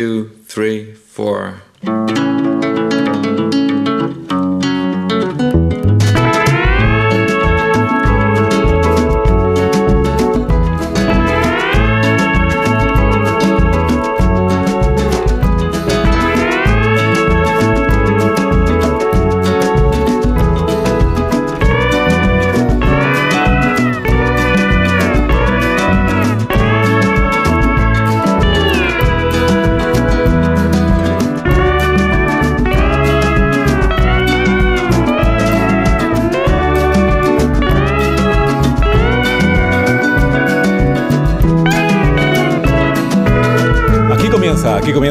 two, three, four.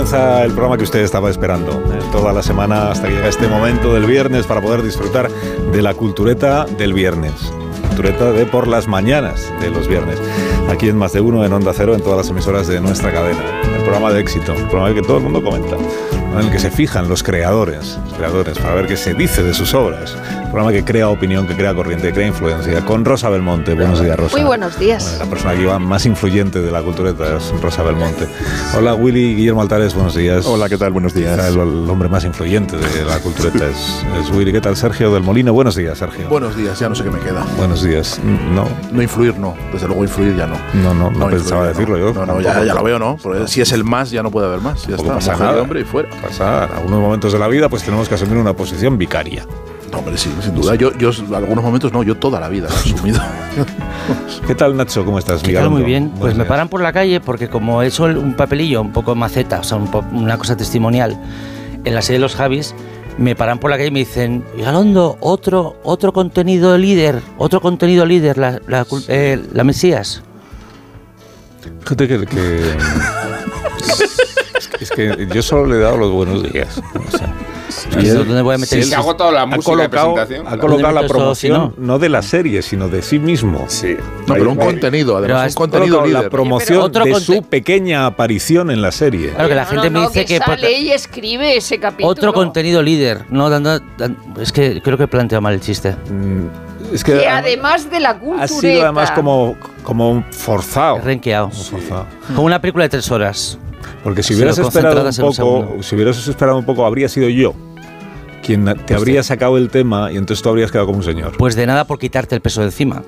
Comienza, el programa que usted estaba esperando. eh, toda la semana hasta que llega este momento del viernes para poder disfrutar de la cultureta del viernes. Cultureta de por las mañanas de los viernes. Aquí en Más de Uno, en Onda Cero, en todas las emisoras de nuestra cadena. El programa de éxito, el programa que todo el mundo comenta. En el que se fijan los creadores, los creadores, para ver qué se dice de sus obras. El programa que crea opinión, que crea corriente, que crea influencia. Con Rosa Belmonte. Buenos días, Rosa. Muy buenos días. Bueno, la persona que iba más influyente de la cultureta es Rosa Belmonte. Hola Willy Guillermo Altares, buenos días. Hola, ¿qué tal? Buenos días. El, el hombre más influyente de la cultureta es, es Willy. ¿Qué tal Sergio del Molino? Buenos días, Sergio. Buenos días, ya no sé qué me queda. Buenos días. No, No influir, no. Desde luego influir ya no. no, no, no pensaba influir, decirlo yo. No, no, ya, ya lo veo, ¿no? Porque si es el más, ya no puede haber más. Ya está, pasa nada. hombre y fuera. Pasa, en algunos momentos de la vida pues tenemos que asumir una posición vicaria. No, hombre, sí, sin duda. Yo, yo, en algunos momentos no, yo toda la vida he asumido. ¿Qué tal Nacho? ¿Cómo estás? ¿Qué Miguel tal? Muy bien. Buenos Pues me paran por la calle porque como he hecho un papelillo un poco maceta, o sea, un po- una cosa testimonial, en la serie de los Javis, me paran por la calle y me dicen, Galondo, otro, otro contenido líder, otro contenido líder, la, la, eh, la Mesías. Fíjate que, que- es, que- que yo solo le he dado los buenos días. O sea, ¿Y ¿Dónde voy a meter Sí, eso? Se ha agotado la ha música de colocado, presentación. ha colocado la ¿Dónde meto eso, si promoción no? no de la serie, sino de sí mismo. Sí. No, pero un Ahí- contenido, Pero además, has un contenido colocado la líder. promoción de conte- su pequeña aparición en la serie. Claro que la No, gente no, me no, dice que... por- sale y escribe ese capítulo. otro contenido líder. No, es que creo que he planteado mal el chiste. Mm, Es que Que ha- además de la cultura. ha sido además como, como forzado. Renqueado. Como forzado. Como una película de tres horas. Porque si hubieras esperado un un poco, segundo. si hubieras esperado un poco, habría sido yo quien te habría sacado el tema y entonces tú habrías quedado como un señor. Pues de nada por quitarte el peso de encima.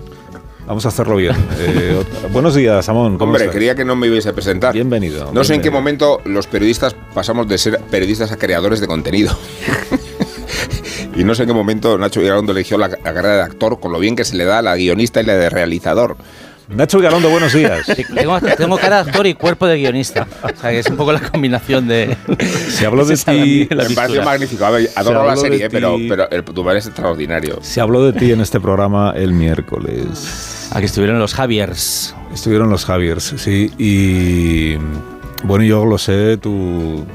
Vamos a hacerlo bien. Eh, buenos días, Amón. ¿cómo Hombre, estás? quería que no me hubiese a presentar. Bienvenido. No sé en qué bienvenido. momento los periodistas pasamos de ser periodistas a creadores de contenido. y no sé en qué momento Nacho Vigalondo eligió la, la carrera de actor con lo bien que se le da a la guionista y la de realizador. Nacho Galondo, buenos días. Sí, Tengo, tengo cara de actor y cuerpo de guionista. O sea, que es un poco la combinación de. Se habló de ti. me pareció magnífico. Adoro la serie, ti. pero, pero el tu es extraordinario. Se habló de ti en este programa el miércoles. Aquí estuvieron los Javiers. Estuvieron los Javiers, sí, y bueno, yo lo sé, tu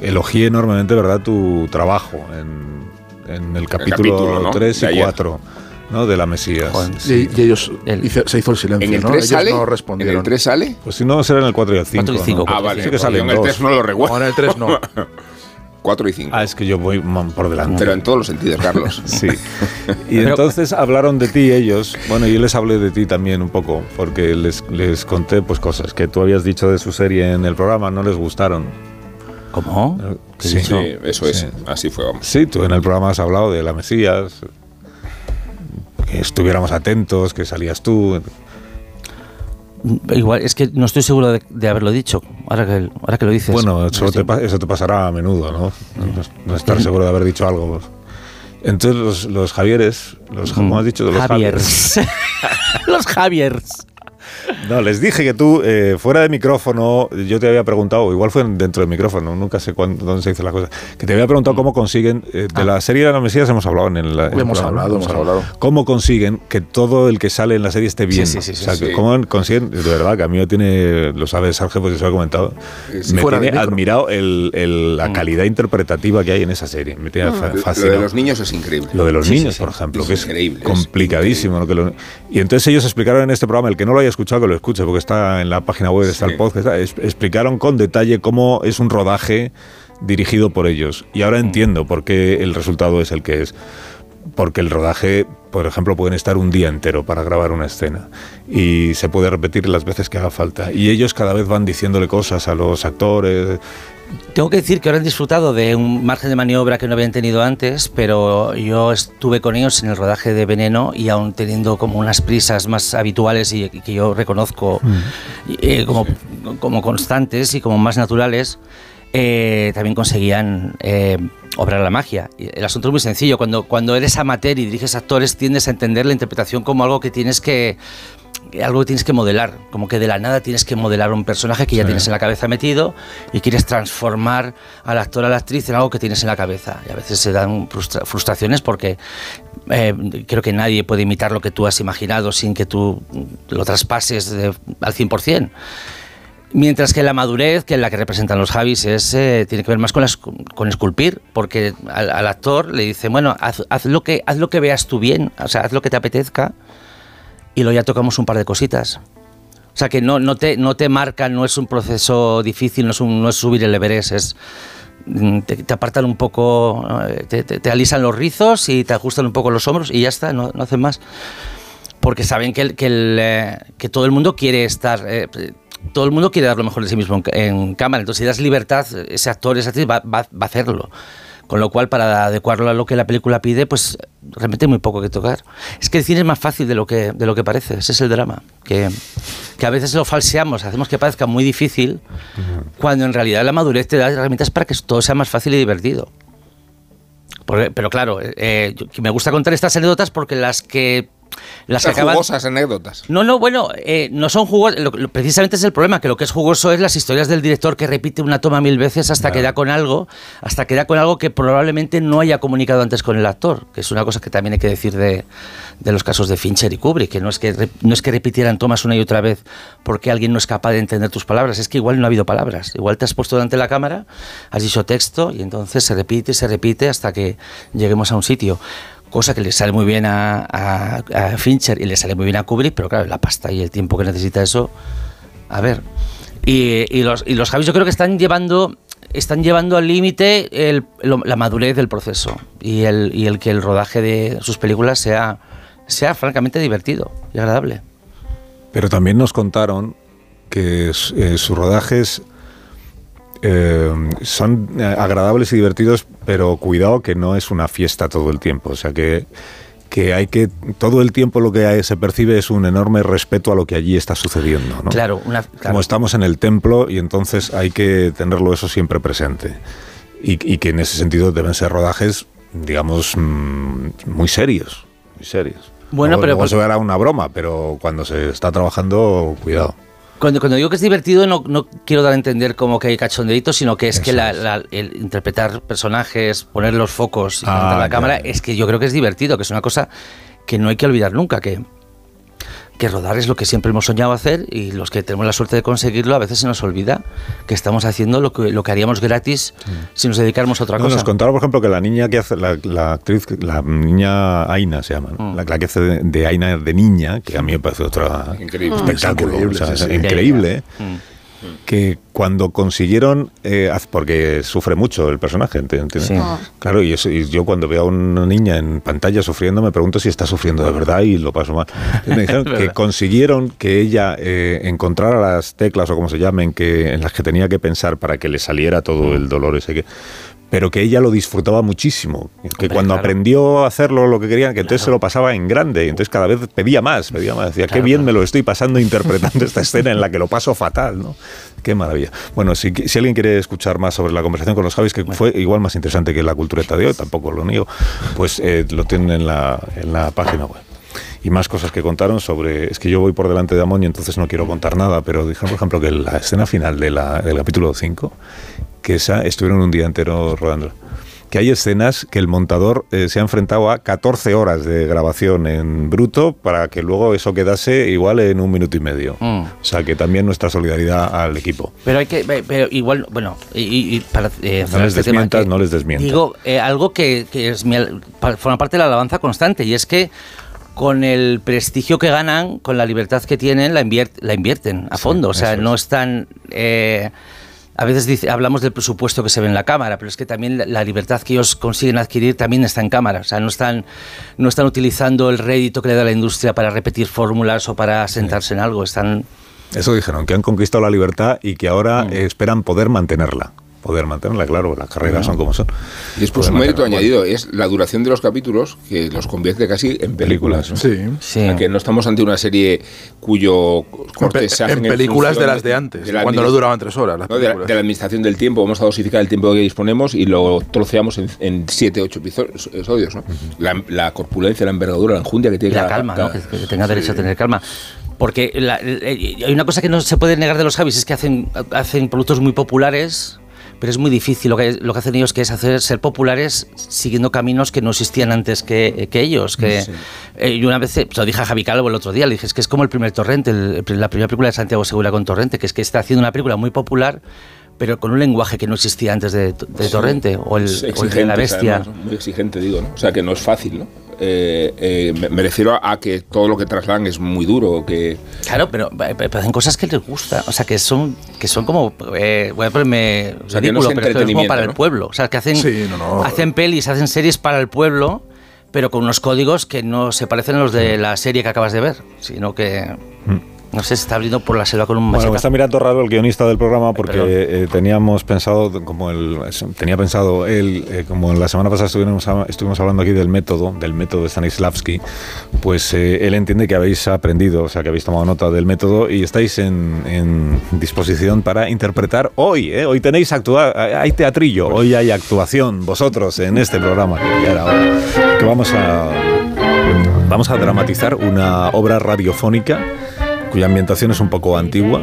elogié enormemente, ¿verdad? Tu trabajo en, en el capítulo, capítulo, ¿no? 3 De y ayer. 4, ¿no? De la Mesías. Joder. Y, y ellos El- hice- se hizo el silencio, ¿En el ¿no? 3 Ellos sale? no ¿En respondieron. el 3 sale? Pues si no, será en el 4 y el 5. Cuatro y cinco. ¿no? Ah, vale. Sí que yo en el dos. 3 no lo recuerdo. No, en el 3 no. 4 y 5. Ah, es que yo voy por delante. Pero en todos los sentidos, Carlos. Sí. Y entonces hablaron de ti ellos. Bueno, yo les hablé de ti también un poco, porque les, les conté pues cosas que tú habías dicho de su serie en el programa, no les gustaron. ¿Cómo? ¿Qué he Sí. Sí, eso es. Sí. Así fue, vamos. Sí, tú en el programa has hablado de la Mesías, que estuviéramos atentos, que salías tú. Igual, es que no estoy seguro de, de haberlo dicho. Ahora que, ahora que lo dices. Bueno, eso te, eso te pasará a menudo, ¿no? No, estar seguro de haber dicho algo. Entonces los, los Javieres, los, ¿cómo has dicho? Los Javiers. los Javiers. No, les dije que tú, eh, fuera de micrófono, yo te había preguntado, igual fue dentro del micrófono, nunca sé cuándo, dónde se dice la cosa, que te había preguntado cómo consiguen, eh, de la serie de la Mesías hemos hablado en el... en Hemos hablado, hemos hablado. ¿Cómo consiguen que todo el que sale en la serie esté bien? Sí, sí, sí, o sea, sí. ¿cómo consiguen? De verdad, que a mí me tiene, lo sabe Sergio, pues yo se lo he comentado, Sí, me tiene admirado el- el- la calidad interpretativa que hay en esa serie, me tiene fa- Lo de los niños es increíble. Lo de los niños, por ejemplo, Es que es increíble, es complicadísimo. ¿no? Que lo- y entonces ellos explicaron en este programa, el que no lo haya escuchado, que lo escuche, porque está en la página web, está Sí. el podcast, es- explicaron con detalle cómo es un rodaje dirigido por ellos. Y ahora entiendo por qué el resultado es el que es. Porque el rodaje, por ejemplo, pueden estar un día entero para grabar una escena y se puede repetir las veces que haga falta. Y ellos cada vez van diciéndole cosas a los actores Tengo que decir que ahora han disfrutado de un margen de maniobra que no habían tenido antes, pero yo estuve con ellos en el rodaje de Veneno y aún teniendo como unas prisas más habituales y que yo reconozco eh, como, como constantes y como más naturales, eh, también conseguían eh, obrar la magia. El asunto es muy sencillo. Cuando, cuando eres amateur y diriges actores, tiendes a entender la interpretación como algo que tienes que algo que tienes que modelar, como que de la nada tienes que modelar un personaje que ya tienes en la cabeza metido y quieres transformar al actor, a la actriz en algo que tienes en la cabeza. Y a veces se dan frustra- frustraciones porque eh, creo que nadie puede imitar lo que tú has imaginado sin que tú lo traspases de- al 100%. Mientras que la madurez, que es la que representan los Javis, es, eh, tiene que ver más con, las- con esculpir, porque al, al actor le dice, bueno, haz, haz lo que, haz lo que veas tú bien, o sea, haz lo que te apetezca, y luego ya tocamos un par de cositas. O sea, que no, no, te, no te marcan, no es un proceso difícil, no es, un- no es subir el Everest, es... mm, Te, te apartan un poco, eh, te, te- te alisan los rizos y te ajustan un poco los hombros y ya está, no, no hacen más porque saben que, el- que, el, eh, que todo el mundo quiere estar, eh, todo el mundo quiere dar lo mejor de sí mismo en, en cámara. Entonces, si das libertad, ese actor, esa actriz va, va- va a hacerlo. Con lo cual, para adecuarlo a lo que la película pide, pues realmente hay muy poco que tocar. Es que el cine es más fácil de lo que, de lo que parece, ese es el drama. Que, que a veces lo falseamos, hacemos que parezca muy difícil, cuando en realidad la madurez te da herramientas para que todo sea más fácil y divertido. Porque- pero claro, eh, me gusta contar estas anécdotas porque las que las que acaban jugosas anécdotas. no, no, bueno, eh, no son jugosas. Lo- lo- precisamente es el problema, que lo que es jugoso es las historias del director que repite una toma mil veces hasta que da con algo, hasta que da con algo que probablemente no haya comunicado antes con el actor, que es una cosa que también hay que decir de, de los casos de Fincher y Kubrick, que no es que re- no es que repitieran tomas una y otra vez porque alguien no es capaz de entender tus palabras, es que igual no ha habido palabras, igual te has puesto delante de la cámara, has dicho texto y entonces se repite y se repite hasta que lleguemos a un sitio cosa que le sale muy bien a, Fincher y le sale muy bien a Kubrick, pero claro, la pasta y el tiempo que necesita eso, a ver. Y, los, y los Javis yo creo que están llevando están llevando al límite la madurez del proceso y el, y el que el rodaje de sus películas sea, sea francamente divertido y agradable. Pero también nos contaron que eh, sus rodajes eh, son eh, agradables y divertidos, pero cuidado que no es una fiesta todo el tiempo. O sea que, que hay que. Todo el tiempo lo que se percibe es un enorme respeto a lo que allí está sucediendo. ¿no? Claro, una, claro. Como estamos en el templo y entonces hay que tenerlo eso siempre presente. Y, y que en ese sentido deben ser rodajes, digamos, mm, muy serios. Muy serios. Bueno, Luego- pero- luego se verá una broma, pero cuando se está trabajando, cuidado. Cuando, cuando digo que es divertido no, no quiero dar a entender como que hay cachondeito, sino que es que la- la- el interpretar personajes, poner los focos y Ah, la cámara, ya. es que yo creo que es divertido, que es una cosa que no hay que olvidar nunca, que, que rodar es lo que siempre hemos soñado hacer y los que tenemos la suerte de conseguirlo a veces se nos olvida que estamos haciendo lo que, lo que haríamos gratis si nos dedicáramos a otra No, cosa. nos contaron, por ejemplo, que la niña que hace, la, la actriz, la niña Aina se llama, ¿no? Mm. la, la que hace de, de Aina de niña, que a mí me parece otra Increíble. espectáculo, Increíble, o sea, sí, es sí. increíble, ¿eh? Mm. Que cuando consiguieron, eh, haz- porque sufre mucho el personaje, ¿enti- ¿entiendes? Sí. Claro, y, eso, y yo cuando veo a una niña en pantalla sufriendo me pregunto si está sufriendo de verdad y lo paso mal. Entonces me dijeron que consiguieron que ella eh, encontrara las teclas o como se llamen que, en las que tenía que pensar para que le saliera todo el dolor ese que pero que ella lo disfrutaba muchísimo, que Hombre, cuando claro. aprendió a hacerlo lo que quería, que entonces se lo pasaba en grande, y entonces cada vez pedía más, pedía más, decía, qué Claro, bien claro. me lo estoy pasando interpretando esta escena en la que lo paso fatal, ¿no? Qué maravilla. Bueno, si, si alguien quiere escuchar más sobre la conversación con los Javis, que fue igual más interesante que la cultureta de hoy, tampoco lo niego, pues eh, lo tienen en la, en la página web. Y más cosas que contaron sobre. Es que yo voy por delante de Amon y entonces no quiero contar nada, pero dijeron, por ejemplo, que la escena final de la- del capítulo 5, que esa estuvieron un día entero rodando. Que hay escenas que el montador eh, se ha enfrentado a 14 horas de grabación en bruto para que luego eso quedase igual en un minuto y medio. Mm. O sea que también nuestra solidaridad al equipo. Pero hay que, pero igual, bueno, y, y- para eh, No les este tema, que no les desmientas. Digo, eh, algo que, que es mi forma parte de la alabanza constante y es que con el prestigio que ganan, con la libertad que tienen, la, inviert- la invierten a Sí, fondo. O sea, es. no están... eh, a veces dice- hablamos del presupuesto que se ve en la cámara, pero es que también la, libertad que ellos consiguen adquirir también está en cámara. O sea, no están, no están utilizando el rédito que le da la industria para repetir fórmulas o para sentarse en algo. Están... Eso dijeron, que han conquistado la libertad y que ahora Mm. esperan poder mantenerla. Poder mantenerla, claro, las carreras son como son. Y después Poder un mérito mantenerla. añadido es la duración de los capítulos que los convierte casi en películas. ¿no? Sí. Sí. Que no estamos ante una serie cuyo corte se hace en películas de las de antes, de la cuando no duraban tres horas. Las ¿no? de, la, películas. de la administración del tiempo, vamos a dosificar el tiempo que disponemos y lo troceamos en, en siete, ocho episodios. ¿no? La, la corpulencia, la envergadura, la enjundia que tiene la cada- calma, ¿no? cada- que, que tenga derecho a tener calma. Porque la- eh, hay una cosa que no se puede negar de los Javis, es que hacen, hacen productos muy populares, pero es muy difícil lo que, lo que hacen ellos, que es hacer ser populares siguiendo caminos que no existían antes que, que ellos. Que, eh, y una vez, eh, lo dije a Javi Calvo el otro día, le dije, es que es como el primer Torrente, el- la primera película de Santiago Segura con Torrente, que es que está haciendo una película muy popular, pero con un lenguaje que no existía antes de, de Torrente, o el, o el de La Bestia. además, muy exigente, digo, ¿no? O sea, que no es fácil, ¿no? Eh, eh, me, me refiero a, a que todo lo que trasladan es muy duro, que... Claro, pero, eh, pero hacen cosas que les gusta, o sea, que son, que son como, eh, voy a ponerme O sea, no pero, es como para el pueblo, o sea, que hacen, Sí, no, no. hacen pelis, hacen series para el pueblo, pero con unos códigos que no se parecen a los de la serie que acabas de ver, sino que, no sé, se está abriendo por la selva con un Bueno, me machete. está mirando raro el guionista del programa porque perdón. eh, teníamos pensado, como el, tenía pensado él, eh, como la semana pasada estuvimos, estuvimos hablando aquí del método, del método de Stanislavski, pues eh, él entiende que habéis aprendido, o sea, que habéis tomado nota del método y estáis en, en disposición para interpretar hoy, ¿eh? Hoy tenéis actuar, hay teatrillo, hoy hay actuación, vosotros en este programa, que ya era hora, que vamos a, vamos a dramatizar una obra radiofónica cuya ambientación es un poco antigua.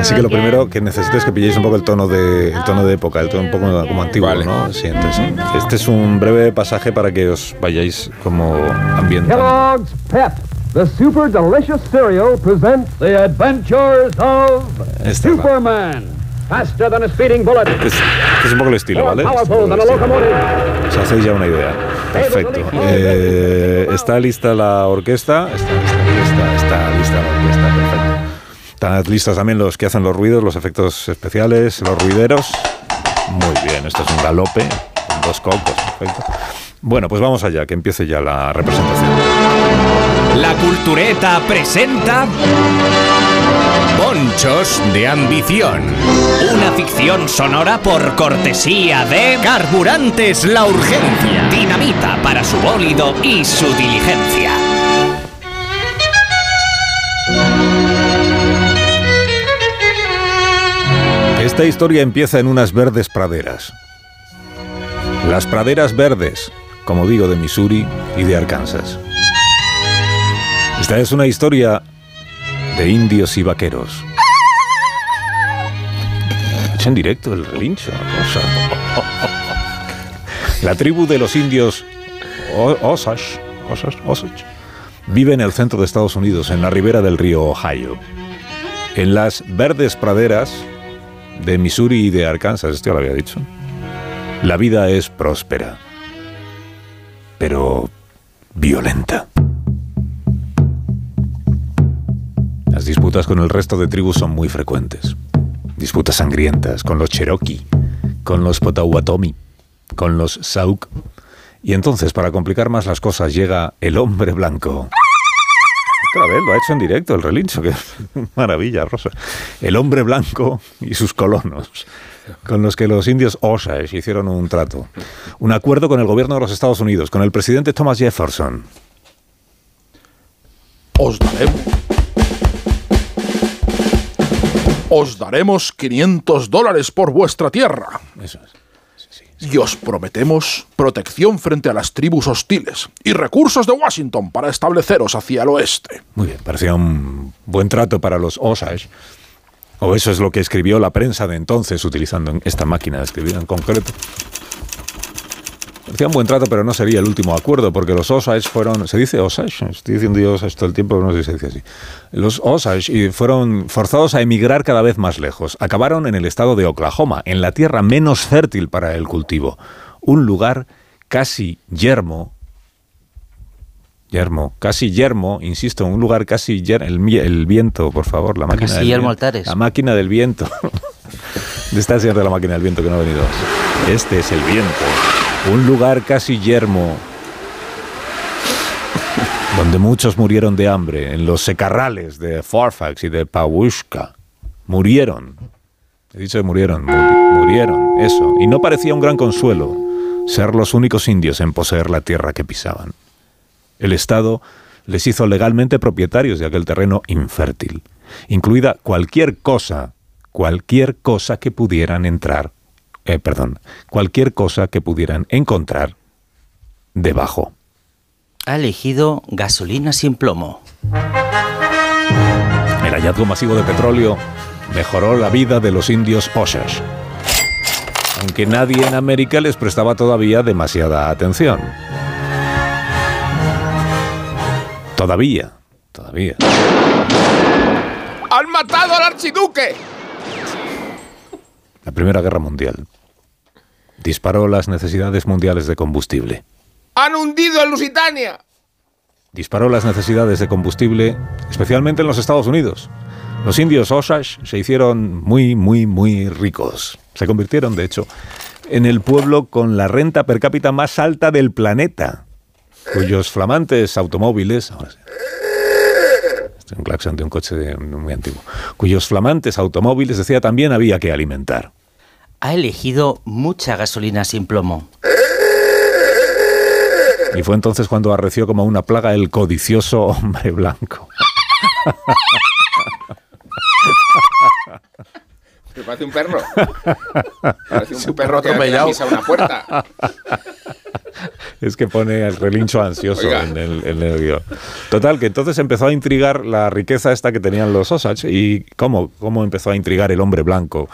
Así que lo primero que necesito es que pilléis un poco el tono de, el tono de época, el tono un poco como antiguo, Vale. ¿no? Sí, entonces, este es un breve pasaje para que os vayáis como ambientando. Kellogg's Pep, the super delicious cereal, presents the adventures of Esta es la- Superman. Faster than a speeding bullet. Este es, este es un poco el estilo, ¿vale? Este es el estilo. locomotive. Os hacéis ya una idea. Perfecto. Eh, ¿Está lista la orquesta? Está lista, está lista la orquesta, perfecto. ¿Están listos también los que hacen los ruidos, los efectos especiales, los ruideros? Muy bien, esto es un galope, dos cocos, perfecto. Bueno, pues vamos allá, que empiece ya la representación. La Cultureta presenta Ponchos de Ambición. Una ficción sonora por cortesía de Carburantes La Urgencia. Dinamita para su bólido y su diligencia. Esta historia empieza en unas verdes praderas. Las praderas verdes, como digo, de Missouri y de Arkansas. Esta es una historia de indios y vaqueros. Hecho en directo el relincho. La tribu de los indios Osage, Osage, Osage, vive en el centro de Estados Unidos, en la ribera del río Ohio. En las verdes praderas de Missouri y de Arkansas, esto lo había dicho. La vida es próspera, pero violenta. Disputas con el resto de tribus son muy frecuentes. Disputas sangrientas con los Cherokee, con los Potawatomi, con los Sauk. Y entonces, para complicar más las cosas, llega el hombre blanco. Otra lo ha hecho en directo el relincho, maravilla, Rosa. El hombre blanco y sus colonos, con los que los indios Osage hicieron un trato. Un acuerdo con el gobierno de los Estados Unidos, con el presidente Thomas Jefferson. Os daremos. Os daremos 500 dólares por vuestra tierra. Eso es. Y os prometemos protección frente a las tribus hostiles y recursos de Washington para estableceros hacia el oeste. Muy bien, parecía un buen trato para los Osage. O eso es lo que escribió la prensa de entonces, utilizando esta máquina de escribir en concreto. Parecía un buen trato, pero no sería el último acuerdo, porque los Osage fueron. ¿Se dice Osage? Estoy diciendo yo Osage todo el tiempo, pero no sé si se dice así. Los Osage y fueron forzados a emigrar cada vez más lejos. Acabaron en el estado de Oklahoma, en la tierra menos fértil para el cultivo. Un lugar casi yermo Yermo, casi yermo, insisto, un lugar casi yermo, el, el viento, por favor, la máquina Casi del yermo viento. Altares. La máquina del viento. Señor de la máquina del viento que no ha venido. Este es el viento. Un lugar casi yermo. donde muchos murieron de hambre, en los secarrales de Fairfax y de Pawushka. Murieron. He dicho que murieron, muri- murieron, eso. Y no parecía un gran consuelo ser los únicos indios en poseer la tierra que pisaban. El Estado les hizo legalmente propietarios de aquel terreno infértil, incluida cualquier cosa, cualquier cosa que pudieran entrar, eh, perdón, cualquier cosa que pudieran encontrar debajo. Ha elegido gasolina sin plomo. El hallazgo masivo de petróleo mejoró la vida de los indios Osage, aunque nadie en América les prestaba todavía demasiada atención. Todavía, todavía. ¡Han matado al archiduque! La Primera Guerra Mundial disparó las necesidades mundiales de combustible. ¡Han hundido a Lusitania! Disparó las necesidades de combustible, especialmente en los Estados Unidos. Los indios Osage se hicieron muy, muy, muy ricos. Se convirtieron, de hecho, en el pueblo con la renta per cápita más alta del planeta, cuyos flamantes automóviles... Ahora sí. Este es un claxon de un coche muy antiguo. Cuyos flamantes automóviles, decía, también había que alimentar. Ha elegido mucha gasolina sin plomo. Y fue entonces cuando arreció como una plaga el codicioso hombre blanco. Me parece un perro. Parece un perro atropellado. una puerta. Es que pone el relincho ansioso Oiga. en el, en el guion. Total, que entonces empezó a intrigar la riqueza esta que tenían los Osage. ¿Y cómo, cómo empezó a intrigar el hombre blanco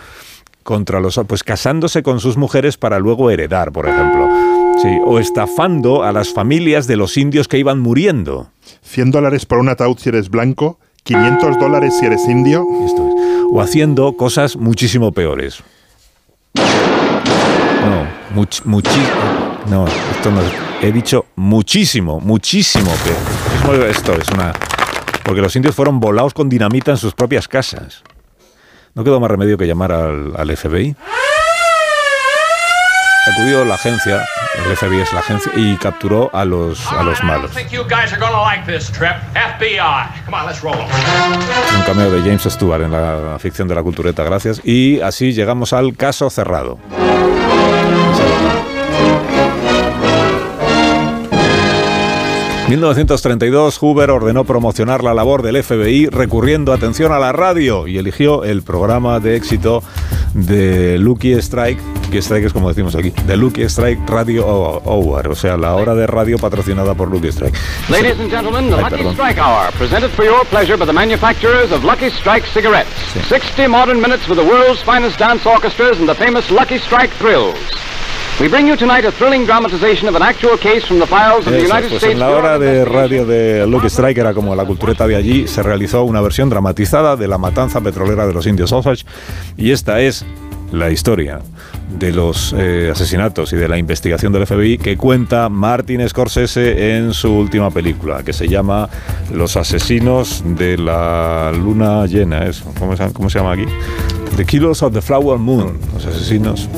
contra los Pues casándose con sus mujeres para luego heredar, por ejemplo. Sí, o estafando a las familias de los indios que iban muriendo. 100 dólares por un ataúd si eres blanco, 500 dólares si eres indio. Esto es. O haciendo cosas muchísimo peores. No, much, muchi- no, esto no es. He dicho muchísimo, muchísimo peor. Es- Esto es una. Porque los indios fueron volados con dinamita en sus propias casas. No quedó más remedio que llamar al, al FBI. Acudió la agencia, el FBI es la agencia, y capturó a los, a los malos. Un cameo de James Stewart en la ficción de la cultureta, gracias. Y así llegamos al caso cerrado. 1932, Hoover ordenó promocionar la labor del FBI recurriendo atención a la radio y eligió el programa de éxito de Lucky Strike, que Strike es como decimos aquí, de Lucky Strike Radio Hour, o sea, la hora de radio patrocinada por Lucky Strike. Ladies and gentlemen, the Ay, Lucky perdón. Strike Hour, presented for your pleasure by the manufacturers of Lucky Strike cigarettes. 60 modern minutes with the world's finest dance orchestras and the famous Lucky Strike thrills. We bring you tonight a thrilling dramatization of an actual case from the files of the United pues States en la hora de radio de Luke Strike, era como la cultureta de allí, se realizó una versión dramatizada de la matanza petrolera de los indios Osage. Y esta es la historia de los eh, asesinatos y de la investigación del FBI que cuenta Martin Scorsese en su última película, que se llama Los asesinos de la luna llena. ¿Cómo, se, cómo se llama aquí? The Killers of the Flower Moon. Los asesinos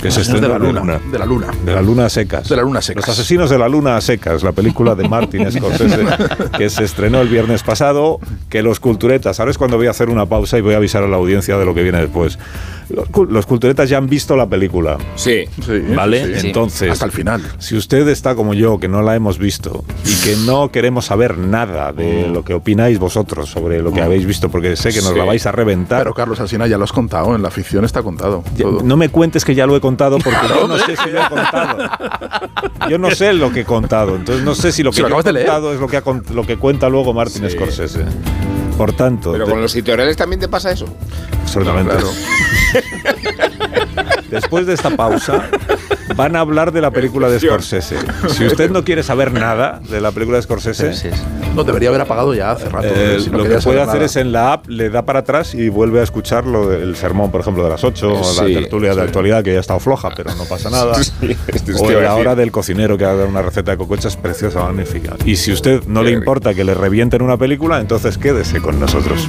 que se Asesinos de la en luna, de la luna. de la luna a secas. De la luna a secas. Los asesinos de la luna a secas, la película de Martin Scorsese, que se estrenó el viernes pasado, que los culturetas, ahora es cuando voy a hacer una pausa y voy a avisar a la audiencia de lo que viene después. Los, cul- los culturetas ya han visto la película. Sí. Sí, ¿Vale? sí. Entonces, Hasta el final. si usted está como yo, que no la hemos visto y que no queremos saber nada de lo que opináis vosotros sobre lo que habéis visto, porque sé que nos Sí. la vais a reventar. Pero Carlos Alsina ya lo has contado, en la ficción está contado. Ya, todo. No me cuentes que ya lo he contado porque yo no sé si lo he contado. Yo no sé lo que he contado, entonces no sé si lo que Si lo yo he leer. contado es lo que, ha lo que cuenta luego Martin Sí. Scorsese. Por tanto, Pero con los editoriales también te pasa eso. absolutamente. Claro. Después de esta pausa, van a hablar de la película de Scorsese. Si usted no quiere saber nada de la película de Scorsese, Sí, sí. No, debería haber apagado ya hace rato. eh, si no lo que puede hacer nada. es en la app, le da para atrás y vuelve a escuchar lo del sermón, por ejemplo, de las 8, o la Sí, tertulia de actualidad, que ya ha estado floja, pero no pasa nada. Sí, esto te o a la hora del cocinero que ha dado una receta de cocochas preciosa, magnífica. Y si usted no Qué le rico. importa que le revienten una película, entonces quédese con nosotros.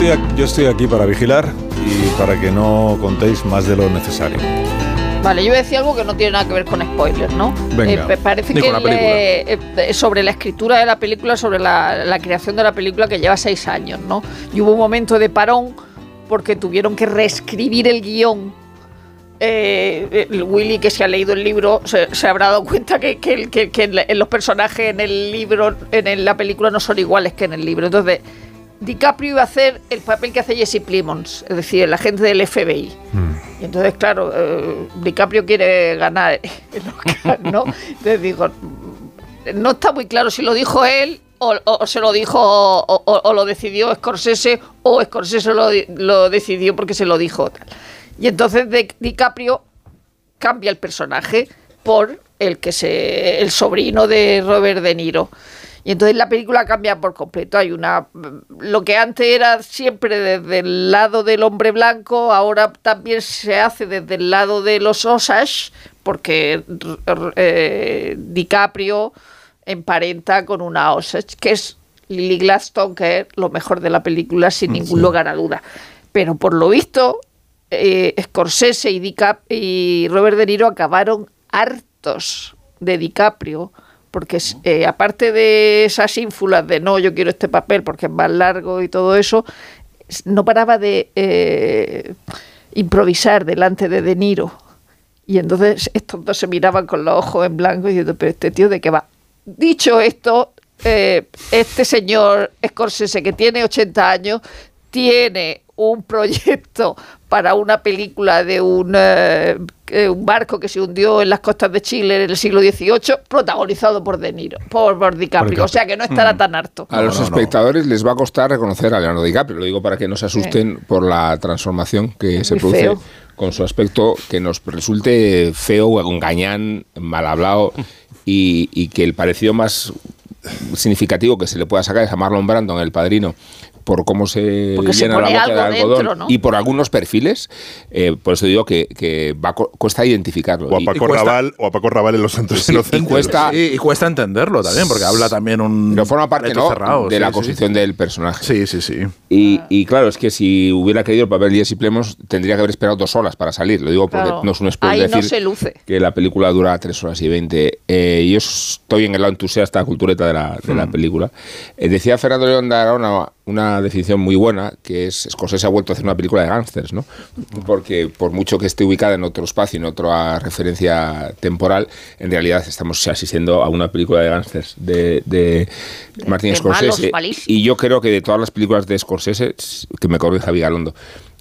Estoy, yo estoy aquí para vigilar y para que no contéis más de lo necesario. Vale, yo voy a decir algo que no tiene nada que ver con spoilers, ¿no? Venga. Eh, parece que la película. eh, eh, sobre la escritura de la película, sobre la, la creación de la película que lleva seis años, ¿no? Y hubo un momento de parón porque tuvieron que reescribir el guion. Eh, el Willy, que se ha leído el libro, se, se habrá dado cuenta que, que que- que en los personajes en el libro, en el- la película, no son iguales que en el libro. Entonces, DiCaprio iba a hacer el papel que hace Jesse Plimons, es decir, el agente del FBI. Y entonces, claro, eh, DiCaprio quiere ganar el Oscar, ¿no? Entonces digo, mm, no está muy claro si lo dijo él o, o- o se lo dijo o, lo decidió Scorsese o Scorsese lo, di- lo decidió porque se lo dijo. tal. Y entonces de- DiCaprio cambia el personaje por el que se el sobrino de Robert De Niro. Y entonces la película cambia por completo. Hay una lo que antes era siempre desde el lado del hombre blanco, ahora también se hace desde el lado de los Osage, porque eh, DiCaprio emparenta con una Osage, que es Lily Gladstone, que es lo mejor de la película sin ningún lugar a duda. Pero por lo visto, eh, Scorsese y, Dicap y Robert De Niro acabaron hartos de DiCaprio, porque eh, aparte de esas ínfulas de no, yo quiero este papel porque es más largo y todo eso, no paraba de eh, improvisar delante de De Niro. Y entonces estos dos se miraban con los ojos en blanco diciendo, pero este tío de qué va. Dicho esto, eh, este señor Scorsese que tiene 80 años tiene un proyecto para una película de un, eh, eh, un barco que se hundió en las costas de Chile en el siglo XVIII, protagonizado por De Niro, por, por DiCaprio. O sea que no estará tan harto. A los espectadores les va a costar reconocer a Leonardo DiCaprio, lo digo para que no se asusten por la transformación que se produce feo. con su aspecto que nos resulte feo, gañán, mal hablado y, y que el parecido más significativo que se le pueda sacar es a Marlon Brando, el padrino, por cómo se Porque se llena la pone boca de algo algodón dentro, ¿no? y por algunos perfiles, eh, por eso digo que, que va, cuesta identificarlo. O a Y- Paco y Raval, o a Paco Raval en Los Santos Sí, y Inocentes. cuesta- Sí, y cuesta entenderlo también, porque habla también un. Pero forma parte ¿no? cerrado, de sí, la sí. construcción del personaje. Sí, sí, sí. Y, y claro, es que si hubiera querido el papel de Jesse Plemons, tendría que haber esperado dos horas para salir. Lo digo porque Claro. no es un Ahí spoiler no decir se luce. que la película dura tres horas y veinte. Eh, yo estoy en el lado entusiasta cultureta de la, de la Hmm. película. Eh, decía Fernando León de Arona una definición muy buena, que es Scorsese ha vuelto a hacer una película de gángsters, ¿no? Porque por mucho que esté ubicada en otro espacio, en otra referencia temporal, en realidad estamos asistiendo a una película de gángsters de, de Martin de Scorsese. malos, y yo creo que de todas las películas de Scorsese, que me corrija Vigalondo,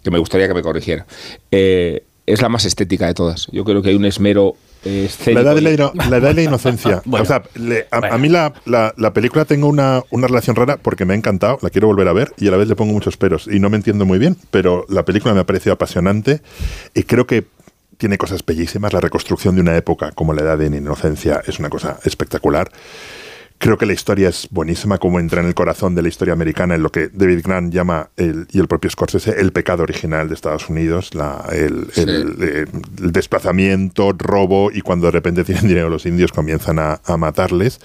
que me gustaría que me corrigiera, eh, es la más estética de todas. Yo creo que hay un esmero La edad, de la, y- ino- la edad de la inocencia. Bueno. o sea, le- a, a mí la, la- la película tengo una, una relación rara porque me ha encantado, la quiero volver a ver y a la vez le pongo muchos peros y no me entiendo muy bien, pero la película me ha parecido apasionante y creo que tiene cosas bellísimas. La reconstrucción de una época como la edad de la inocencia es una cosa espectacular. Creo que la historia es buenísima, como entra en el corazón de la historia americana, en lo que David Grant llama, el, y el propio Scorsese, el pecado original de Estados Unidos, la- el, el- eh, el desplazamiento, robo, y cuando de repente tienen dinero los indios comienzan a, a matarles.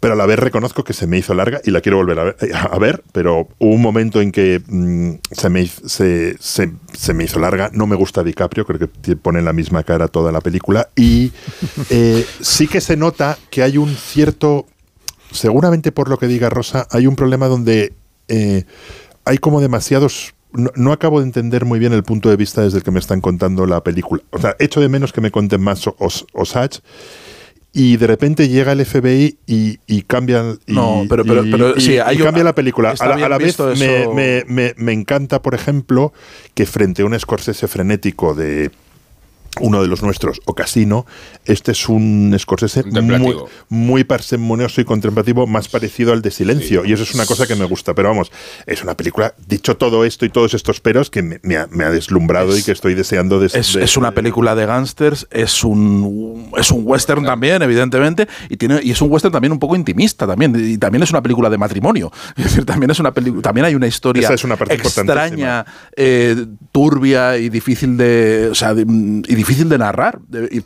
Pero a la vez reconozco que se me hizo larga y la quiero volver a ver, a ver, pero hubo un momento en que mm, se, me, hiz- se, se- se me hizo larga. No me gusta DiCaprio, creo que pone la misma cara toda la película. Y eh, sí que se nota que hay un cierto, seguramente por lo que diga Rosa, hay un problema donde eh, hay como demasiados... No, no acabo de entender muy bien el punto de vista desde el que me están contando la película. O sea, echo de menos que me cuenten más Os- Osage y de repente llega el FBI y, y cambia y, No, pero- pero- pero y- sí, hay un- cambia la película. A la, a bien la vez me, me- me- me encanta, por ejemplo, que frente a un Scorsese frenético de uno de los nuestros o Casino, este es un Scorsese muy, muy parsimonioso y contemplativo, más parecido al de Silencio. Y eso es una cosa que me gusta. Pero vamos, es una película, dicho todo esto y todos estos peros, que me, me ha, me ha deslumbrado y que estoy deseando des- Es, de- es una película de gángsters, es un, es un western también, evidentemente, y, tiene, y es un western también un poco intimista también, y también es una película de matrimonio. Es decir, también, es una también hay una historia Esa es una parte extraña, eh, turbia y difícil de, o sea, de- y difícil de narrar,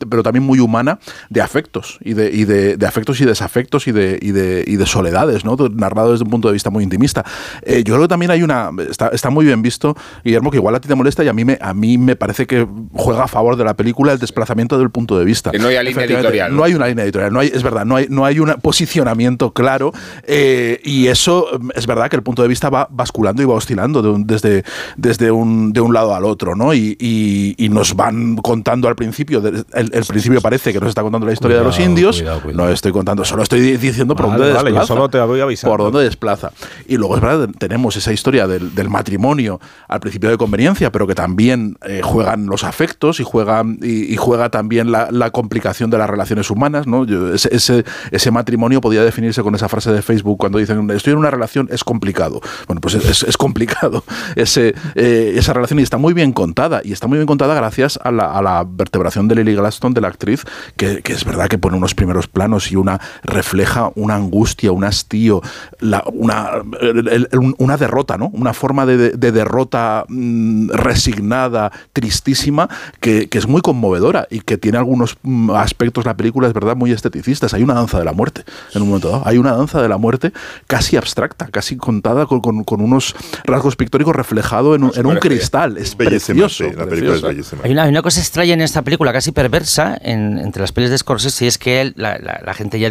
pero también muy humana, de afectos, y de, y de, de afectos y desafectos y de, y de, y de soledades, ¿no? narrado desde un punto de vista muy intimista. Eh, yo creo que también hay una, está, está muy bien visto, Guillermo, que igual a ti te molesta y a mí me, a mí me parece que juega a favor de la película el desplazamiento del punto de vista. Que no haya línea editorial, ¿no? No hay una línea editorial, no hay, es verdad, no hay, no hay un posicionamiento claro eh, y eso mm, es verdad que el punto de vista va basculando y va oscilando de un- desde, desde un, de un lado al otro, ¿no? Y, y- y nos van contando al principio, el, el principio parece que nos está contando la historia de los Cuidado, indios, cuidado, cuidado. no estoy contando, solo estoy di- diciendo por Vale, dónde vale, yo desplaza. solo te voy avisando. Por dónde desplaza. Y luego es verdad, tenemos esa historia del, del matrimonio al principio de conveniencia, pero que también eh, juegan los afectos y, juegan, y, y juega también la, la complicación de las relaciones humanas. ¿no? Yo- ese, ese, ese matrimonio podía definirse con esa frase de Facebook cuando dicen estoy en una relación, es complicado. Bueno, pues es, es complicado ese, eh, esa relación y está muy bien contada. Y está muy bien contada gracias a la, a la vertebración de Lily Glaston, de la actriz, que, que es verdad que pone unos primeros planos y una refleja una angustia, un hastío, la- una, el- el- un- una derrota, ¿no? Una forma de, de derrota mm, resignada, tristísima, que, que es muy conmovedora y que tiene algunos mm, aspectos, la película es verdad, muy esteticistas. Hay una danza de la muerte en un momento dado. Hay una danza de la muerte casi abstracta, casi contada con, con- con unos rasgos pictóricos reflejados en, un- en un parece- cristal. Es precioso. sí, la película precioso. es bellísima. Hay una, hay una cosa extraña en esta película, casi perversa, en- entre las pelis de Scorsese, y es que la, la- la gente ya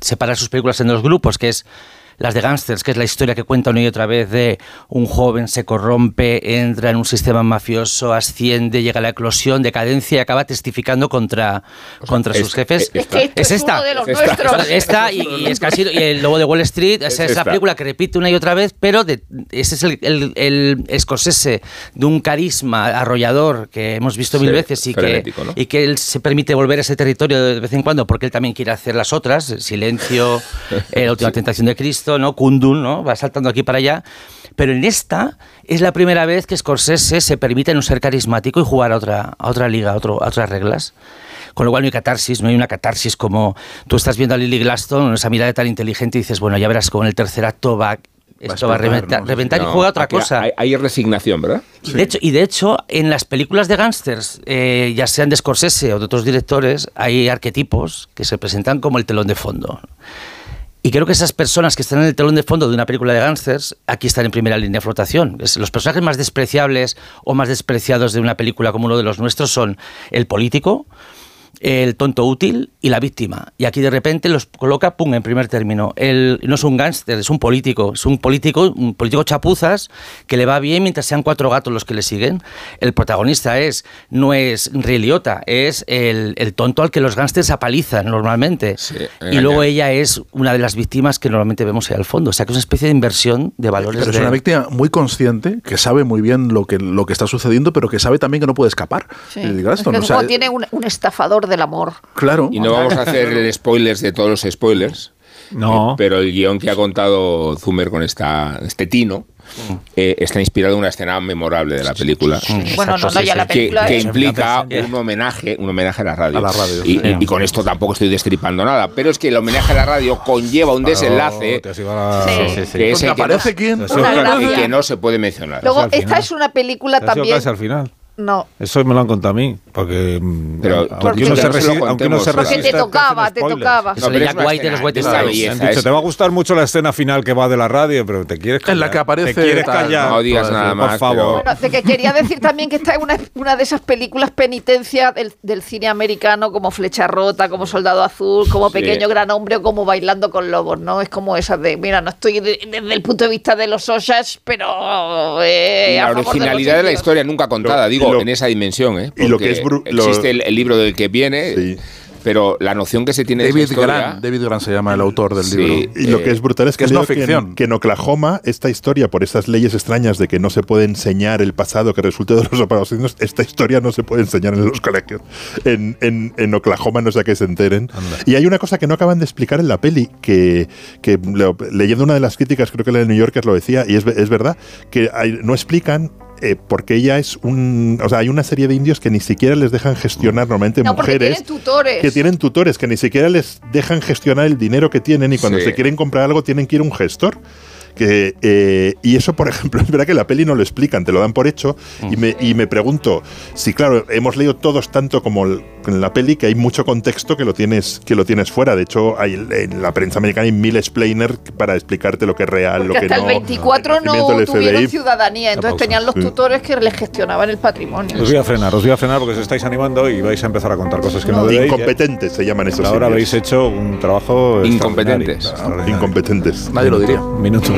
separa sus películas en dos grupos, que es las de Gangsters, que es la historia que cuenta una y otra vez de un joven se corrompe, entra en un sistema mafioso, asciende, llega a la eclosión, decadencia y acaba testificando contra, contra es- sus jefes. es- Es que esto es, esta. uno de los Esta. nuestros. Esta y, y es casi y el lobo de Wall Street es Es esa esta. película que repite una y otra vez, pero de- ese es el, el, el Scorsese de un carisma arrollador que hemos visto mil Sí, veces y que, ¿no? y que él se permite volver a ese territorio de vez en cuando porque él también quiere hacer las otras, Silencio, eh, La última tentación de Cristo, ¿no? Kundun, ¿no? Va saltando aquí para allá. Pero en esta es la primera vez que Scorsese se permite no ser carismático y jugar a otra, a otra liga, a, otro- a otras reglas. Con lo cual no hay catarsis, no hay una catarsis como tú estás viendo a Lily Glaston, esa mirada tan inteligente y dices, bueno, ya verás como en el tercer acto va, esto va a reventar, ¿no? reventar y juega otra cosa. Hay, hay resignación, ¿verdad? Y de hecho, y de hecho, en las películas de gángsters, eh, ya sean de Scorsese o de otros directores, hay arquetipos que se presentan como el telón de fondo. Y creo que esas personas que están en el telón de fondo de una película de gángsters, aquí están en primera línea de flotación. Los personajes más despreciables o más despreciados de una película como uno de los nuestros son el político, el tonto útil y la víctima. Y aquí de repente los coloca, pum, en primer término. Él no es un gángster, es un político. Es un político, un político chapuzas que le va bien mientras sean cuatro gatos los que le siguen. El protagonista es, no es Ray Liotta, es el, el tonto al que los gángsters apalizan normalmente. Sí, y luego ella es una de las víctimas que normalmente vemos ahí al fondo. O sea que es una especie de inversión de valores. Pero es de- una víctima muy consciente, que sabe muy bien lo que, lo que está sucediendo, pero que sabe también que no puede escapar. Sí. Es que o sea, tiene un, un estafador del amor. Claro. Y no vamos a hacer spoilers de todos los spoilers. No. Eh, pero el guion que ha contado Zumer con esta, este tino Mm. eh, está inspirado en una escena memorable de la película. Bueno, no, no, ya la película que es- implica un homenaje, un homenaje a la radio. A la radio, y, sí. y- y con esto tampoco estoy destripando nada, pero es que el homenaje a la radio conlleva un desenlace la- Sí. Sí, sí. que es ¿Dónde el que, aparece no, quién? Que no se puede mencionar. Luego, esta es una película también. casi al final. No. Eso me lo han contado a mí, porque mm, Pero aunque, porque uno se no resi- aunque uno se contemos, Porque resista, te tocaba, te tocaba. De pero Jack White de los White belleza, han dicho, es- te va a gustar mucho la escena final que va de la radio, pero te quieres callar. En la que aparece Te quieres tal, callar. no digas nada por más, favor. Bueno, de que quería decir también que esta es una, una de esas películas penitencia del, del cine americano, como Flecha Rota, como Soldado Azul, como Sí. Pequeño Gran Hombre o como Bailando con Lobos, ¿no? Es como esas de, mira, no estoy de- desde el punto de vista de los Oshas, pero... eh, la favor de originalidad de la historia nunca contada, Lo- digo, lo- en esa dimensión. ¿eh? y lo que Porque es existe el, el libro del que viene, Sí. pero la noción que se tiene de David esa historia... Grant, David Grant se llama el autor del Sí. libro. Y lo que es brutal es que, que es no que en- ficción. Que, en, Oklahoma, esta historia, por esas leyes extrañas de que no se puede enseñar el pasado que resulte de los apagados, esta historia no se puede enseñar en los colegios. En, en- en Oklahoma no sé a qué se enteren. Y hay una cosa que no acaban de explicar en la peli, que, que leyendo una de las críticas, creo que la de New Yorker lo decía, y es, es verdad, que hay- no explican eh, porque ella es un... O sea, hay una serie de indios que ni siquiera les dejan gestionar normalmente No, mujeres tienen tutores. que tienen tutores que ni siquiera les dejan gestionar el dinero que tienen y cuando Sí. se quieren comprar algo tienen que ir a un gestor. Que, eh, y eso, por ejemplo, es verdad que la peli no lo explican, te lo dan por hecho. Y, me, y me pregunto si, claro, hemos leído todos tanto como el- en la peli que hay mucho contexto que lo tienes, que lo tienes fuera. De hecho, hay, en la prensa americana hay mil explainers para explicarte lo que es real, Porque lo que hasta no. el 24 el no tuvieron FBI. ciudadanía, entonces pausa. tenían los Sí. tutores que les gestionaban el patrimonio. Os voy a frenar, os voy a frenar porque os estáis animando y vais a empezar a contar cosas que no, debéis. Incompetentes se llaman esos Ahora habéis hecho un trabajo Incompetentes. Incompetentes. Nadie lo diría. Minuto.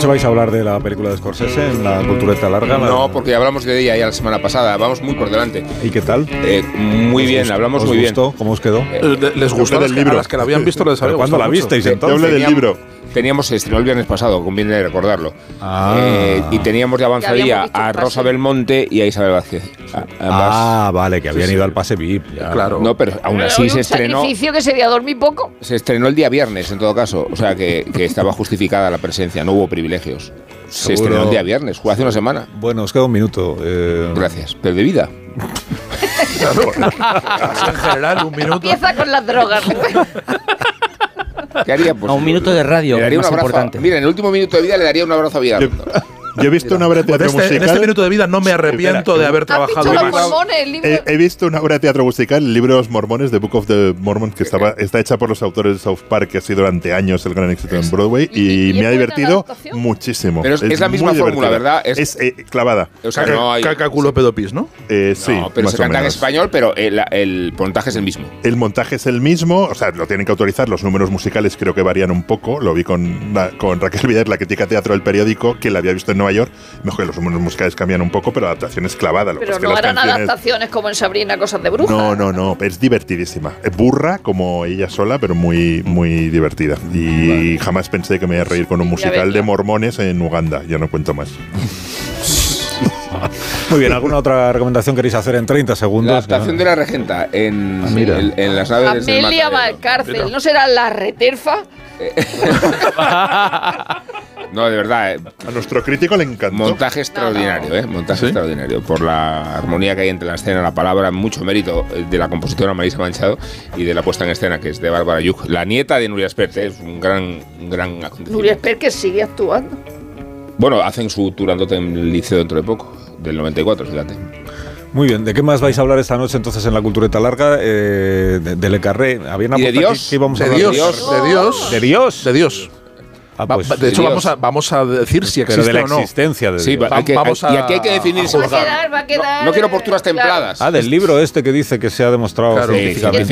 Noche vais a hablar de la película de Scorsese en la cultureta larga. la- No, porque hablamos de ella ya la semana pasada, vamos muy por delante. ¿Y qué tal? Eh, muy ¿Os bien, gustó? hablamos ¿Os muy gustó? ¿Cómo os quedó? Eh, Les gustó que- libro. a las que la habían visto les había ¿Pero cuándo la visteis Yo entonces? hablé del libro. Teníamos, se estrenó el viernes pasado, conviene recordarlo. Ah. Eh, y teníamos de avanzadilla a. Rosa Belmonte y a Isabel Vázquez. A-. Ah, vale, que habían ido al pase VIP. ya. Claro. No, pero aún Pero así un se estrenó. sacrificio que sería dormir poco. Se estrenó el día viernes, en todo caso. O sea, que, que estaba justificada la presencia, no hubo privilegios. Se Seguro. estrenó el día viernes, fue hace una semana. Bueno, os queda un minuto. eh, Gracias. Pero de vida. Así en general, un minuto. Empieza con las drogas. ¿Qué haría? Pues, A un minuto de radio, Le daría más un abrazo. importante. Mira, en el último minuto de vida le daría un abrazo a Villalonga. yo he visto una obra de teatro este- en musical. este minuto de vida no me arrepiento de haber ¿Has trabajado visto los más. mormones? El libro? He, he visto una obra de teatro musical, el libro de los mormones, The Book of the Mormons, que estaba, está hecha por los autores de South Park, que ha sido durante años el gran éxito en Broadway, ¿Y- y, y es me ha divertido muchísimo. Pero es- es la misma fórmula, divertida. ¿verdad? Es- Es, eh, clavada. O sea, no hay. caca, culo, pedo, pis, ¿no? Eh, sí, no, pero más se o canta en español, pero el, el montaje es el mismo. El montaje es el mismo, o sea, lo tienen que autorizar. Los números musicales creo que varían un poco. Lo vi con, con Raquel Vidal, la crítica de teatro del periódico, que la había visto en Nueva York. Mejor los números musicales cambian un poco, pero la adaptación es clavada. Lo que Pero es que no las eran canciones- adaptaciones como en Sabrina, cosas de brujas. No, no, no, es divertidísima. Es burra como ella sola, pero muy, muy divertida. Y jamás pensé que me iba a reír con un musical de mormones en Uganda. Ya no cuento más. Muy bien, ¿alguna otra recomendación queréis hacer en 30 segundos? La adaptación de la regenta en, mira. en, en las naves del Amelia. Valcárcel, ¿no será la reterfa? No, de verdad, eh, A nuestro crítico le encantó. montaje extraordinario, ¿eh? Montaje extraordinario. Por la armonía que hay entre la escena, la palabra, mucho mérito eh, de la compositora Marisa Manchado y de la puesta en escena, que es de Bárbara Yuk. La nieta de Nuria Espert, ¿eh? es un gran, un gran acontecimiento. Nuria Esper que sigue actuando. Bueno, hacen su turandote en el liceo dentro de poco, del 94, fíjate. Muy bien, ¿de qué más vais a hablar esta noche entonces en la cultureta larga? Eh, de, de Le Carré. ¿Había una ¿Y de aquí Dios? que íbamos a De Dios, de Dios. ¿De Dios? De Dios. Ah, pues, de hecho, Dios. vamos a, vamos a decir si pero existe de la o no. existencia de Sí, Dios. va- hay que- vamos hay- y a- aquí hay que definir a si Va a quedar, va a quedar. No quiero posturas claro. templadas. Ah, del libro este que dice que se ha demostrado Claro. Sí, científicamente.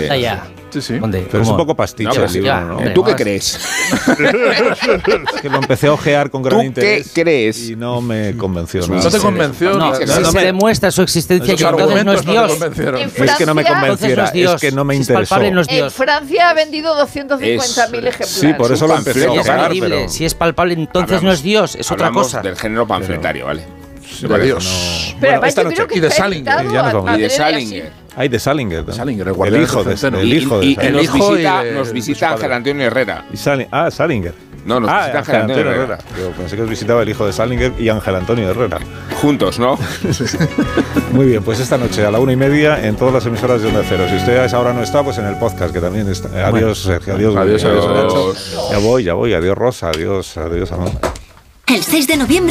científicamente. Sí, sí. ¿Dónde? Pero es un ¿Cómo? poco pastiche No, el pues libro, ya, ¿no? hombre. ¿Tú qué crees? Es que lo empecé a ojear con gran ¿Tú qué interés. crees? Y no me convenció. No nada. No te convenció. No, si se me- demuestra su existencia, que entonces no es Dios. es que no me convenciera, es Dios. es que no me Si es interesó. palpable, no es En Dios. Francia ha vendido 250.000 Es- ejemplares. Sí, por eso lo empecé a ojear, si es palpable, entonces no es Dios, es otra cosa. del género panfletario, ¿vale? De Dios. Pero Bueno, además esta noche. Y de Salinger, ya nos vamos. Y de Salinger. así. Hay de Salinger. ¿no? Salinger, el hijo de, centeno. el Y- hijo y, y de nos hijo y visita, de- nos de visita. Ángel Antonio Herrera. Y Sali- ah, Salinger. No, nos ah, visita Ángel Antonio Antonio Herrera. Yo pensé que os visitaba el hijo de Salinger y Ángel Antonio Herrera. Juntos, ¿no? Muy bien, pues esta noche a la una y media en todas las emisoras de Onda Cero. Si usted a esa hora no está, pues en el podcast, que también está. Adiós, Sergio. Adiós, Adiós, adiós, Nacho. Ya voy, ya voy. Adiós, Rosa. Adiós, adiós, Amanda. El 6 de noviembre